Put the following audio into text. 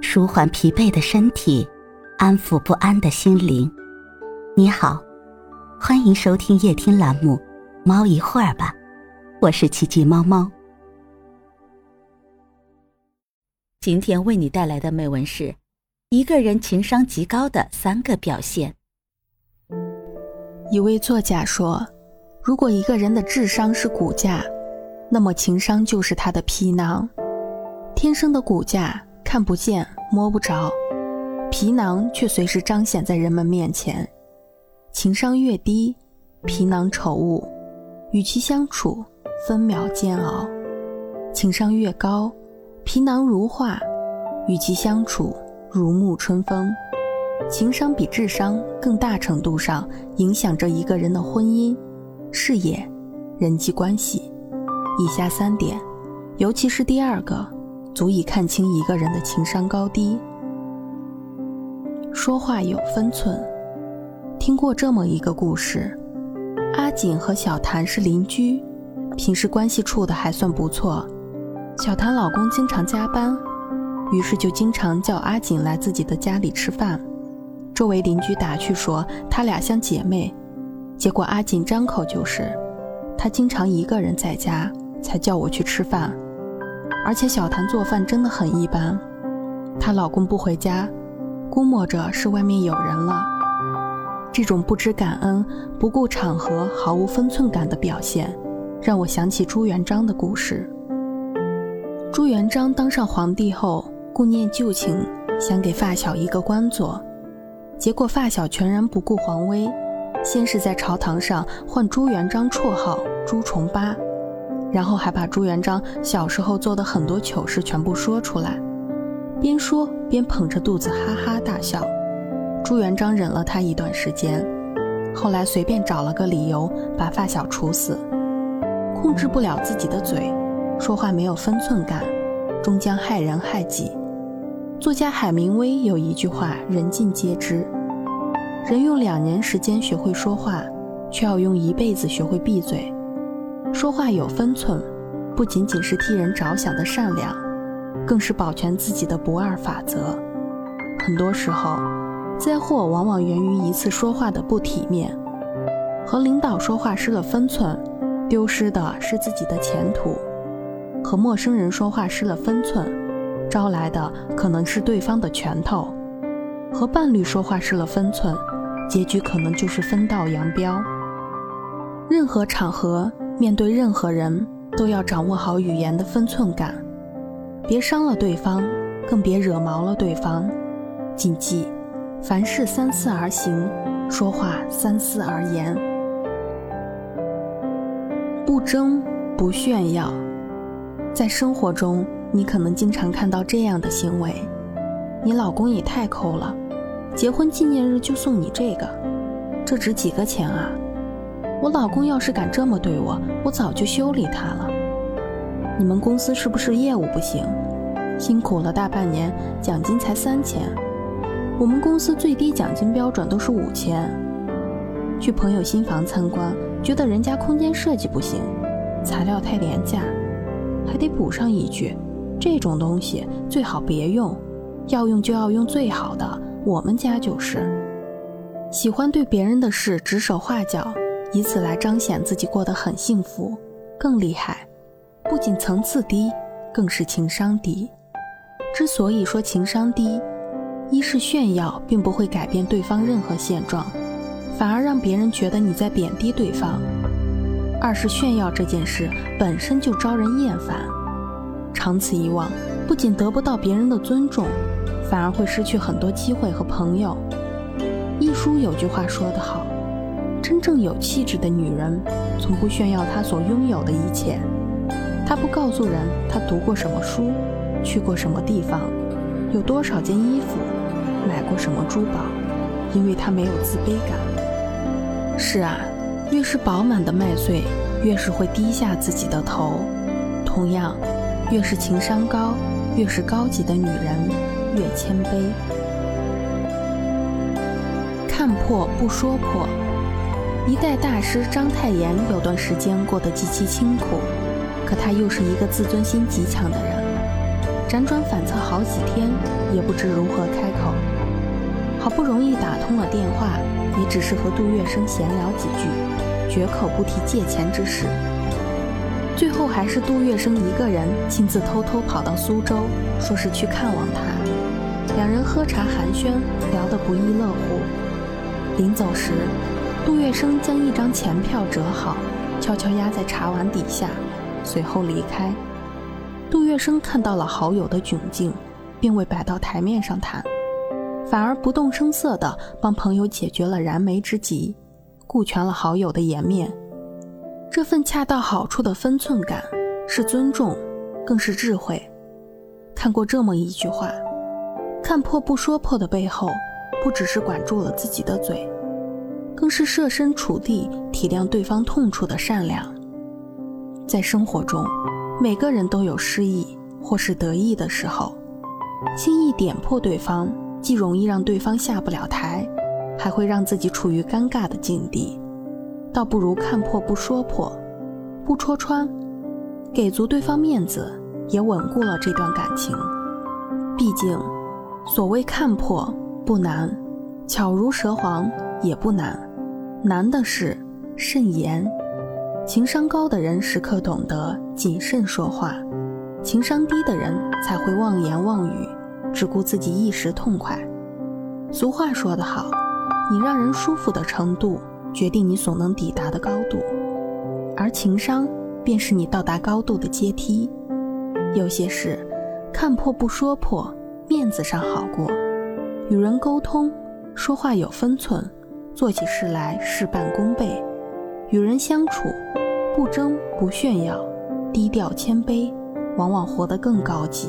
舒缓疲惫的身体，安抚不安的心灵。你好，欢迎收听夜听栏目《猫一会儿吧》，我是奇迹猫猫。今天为你带来的美文是：一个人情商极高的三个表现。一位作家说：“如果一个人的智商是骨架，那么情商就是他的皮囊。天生的骨架看不见、摸不着，皮囊却随时彰显在人们面前。情商越低，皮囊丑恶，与其相处分秒煎熬；情商越高，皮囊如画，与其相处如沐春风。”情商比智商更大程度上影响着一个人的婚姻、事业、人际关系。以下三点，尤其是第二个，足以看清一个人的情商高低。说话有分寸。听过这么一个故事：阿锦和小谭是邻居，平时关系处的还算不错。小谭老公经常加班，于是就经常叫阿锦来自己的家里吃饭。周围邻居打趣说他俩像姐妹，结果阿锦张口就是，她经常一个人在家才叫我去吃饭，而且小谭做饭真的很一般，她老公不回家，估摸着是外面有人了。这种不知感恩、不顾场合、毫无分寸感的表现，让我想起朱元璋的故事。朱元璋当上皇帝后，顾念旧情，想给发小一个官做。结果发小全然不顾皇威，先是在朝堂上唤朱元璋绰号朱重八，然后还把朱元璋小时候做的很多糗事全部说出来，边说边捧着肚子哈哈大笑。朱元璋忍了他一段时间，后来随便找了个理由把发小处死。控制不了自己的嘴，说话没有分寸感，终将害人害己。作家海明威有一句话，人尽皆知：人用两年时间学会说话，却要用一辈子学会闭嘴。说话有分寸，不仅仅是替人着想的善良，更是保全自己的不二法则。很多时候，灾祸往往源于一次说话的不体面。和领导说话失了分寸，丢失的是自己的前途；和陌生人说话失了分寸。招来的可能是对方的拳头，和伴侣说话失了分寸，结局可能就是分道扬镳。任何场合，面对任何人，都要掌握好语言的分寸感，别伤了对方，更别惹毛了对方。谨记，凡事三思而行，说话三思而言。不争，不炫耀，在生活中。你可能经常看到这样的行为：你老公也太抠了，结婚纪念日就送你这个，这值几个钱啊？我老公要是敢这么对我，我早就修理他了。你们公司是不是业务不行？辛苦了大半年，奖金才三千，我们公司最低奖金标准都是五千。去朋友新房参观，觉得人家空间设计不行，材料太廉价，还得补上一句。这种东西最好别用，要用就要用最好的。我们家就是喜欢对别人的事指手画脚，以此来彰显自己过得很幸福。更厉害，不仅层次低，更是情商低。之所以说情商低，一是炫耀并不会改变对方任何现状，反而让别人觉得你在贬低对方；二是炫耀这件事本身就招人厌烦。长此以往，不仅得不到别人的尊重，反而会失去很多机会和朋友。一书有句话说得好：“真正有气质的女人，从不炫耀她所拥有的一切。她不告诉人她读过什么书，去过什么地方，有多少件衣服，买过什么珠宝，因为她没有自卑感。”是啊，越是饱满的麦穗，越是会低下自己的头。同样。越是情商高，越是高级的女人，越谦卑。看破不说破。一代大师章太炎有段时间过得极其清苦，可他又是一个自尊心极强的人。辗转反侧好几天，也不知如何开口。好不容易打通了电话，也只是和杜月笙闲聊几句，绝口不提借钱之事。最后还是杜月笙一个人亲自偷偷跑到苏州，说是去看望他。两人喝茶寒暄，聊得不亦乐乎。临走时，杜月笙将一张钱票折好，悄悄压在茶碗底下，随后离开。杜月笙看到了好友的窘境，并未摆到台面上谈，反而不动声色地帮朋友解决了燃眉之急，顾全了好友的颜面。这份恰到好处的分寸感，是尊重，更是智慧。看过这么一句话：看破不说破的背后，不只是管住了自己的嘴，更是设身处地体谅对方痛处的善良。在生活中。每个人都有失意或是得意的时候，轻易点破对方，既容易让对方下不了台，还会让自己处于尴尬的境地。倒不如看破不说破，不戳穿，给足对方面子，也稳固了这段感情。毕竟，所谓看破不难，巧如蛇黄也不难，难的是慎言。情商高的人时刻懂得谨慎说话，情商低的人才会妄言妄语，只顾自己一时痛快。俗话说得好，你让人舒服的程度，决定你所能抵达的高度，而情商便是你到达高度的阶梯。有些事，看破不说破，面子上好过；与人沟通，说话有分寸，做起事来事半功倍。与人相处，不争不炫耀，低调谦卑，往往活得更高级。